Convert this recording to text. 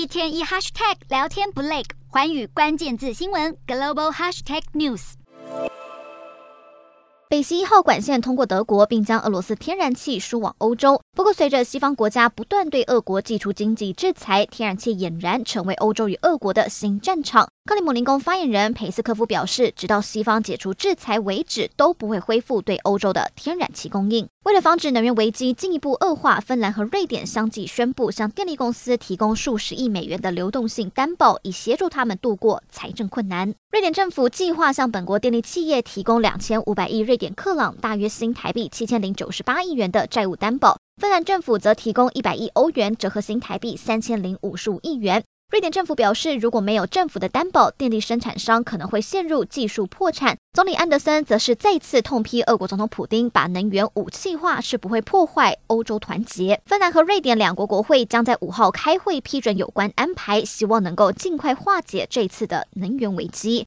一天一 hashtag 聊天不累，环宇关键字新闻 global hashtag news。北溪一号管线通过德国，并将俄罗斯天然气输往欧洲。不过，随着西方国家不断对俄国寄出经济制裁，天然气俨然成为欧洲与俄国的新战场。克里姆林宫发言人佩斯科夫表示，直到西方解除制裁为止，都不会恢复对欧洲的天然气供应。为了防止能源危机进一步恶化，芬兰和瑞典相继宣布向电力公司提供数十亿美元的流动性担保，以协助他们度过财政困难。瑞典政府计划向本国电力企业提供两千五百亿瑞典克朗（大约新台币七千零九十八亿元）的债务担保，芬兰政府则提供一百亿欧元（折合新台币三千零五十五亿元）。瑞典政府表示，如果没有政府的担保，电力生产商可能会陷入技术破产。总理安德森则是再次痛批俄国总统普京把能源武器化是不会破坏欧洲团结。芬兰和瑞典两国国会将在五号开会批准有关安排，希望能够尽快化解这次的能源危机。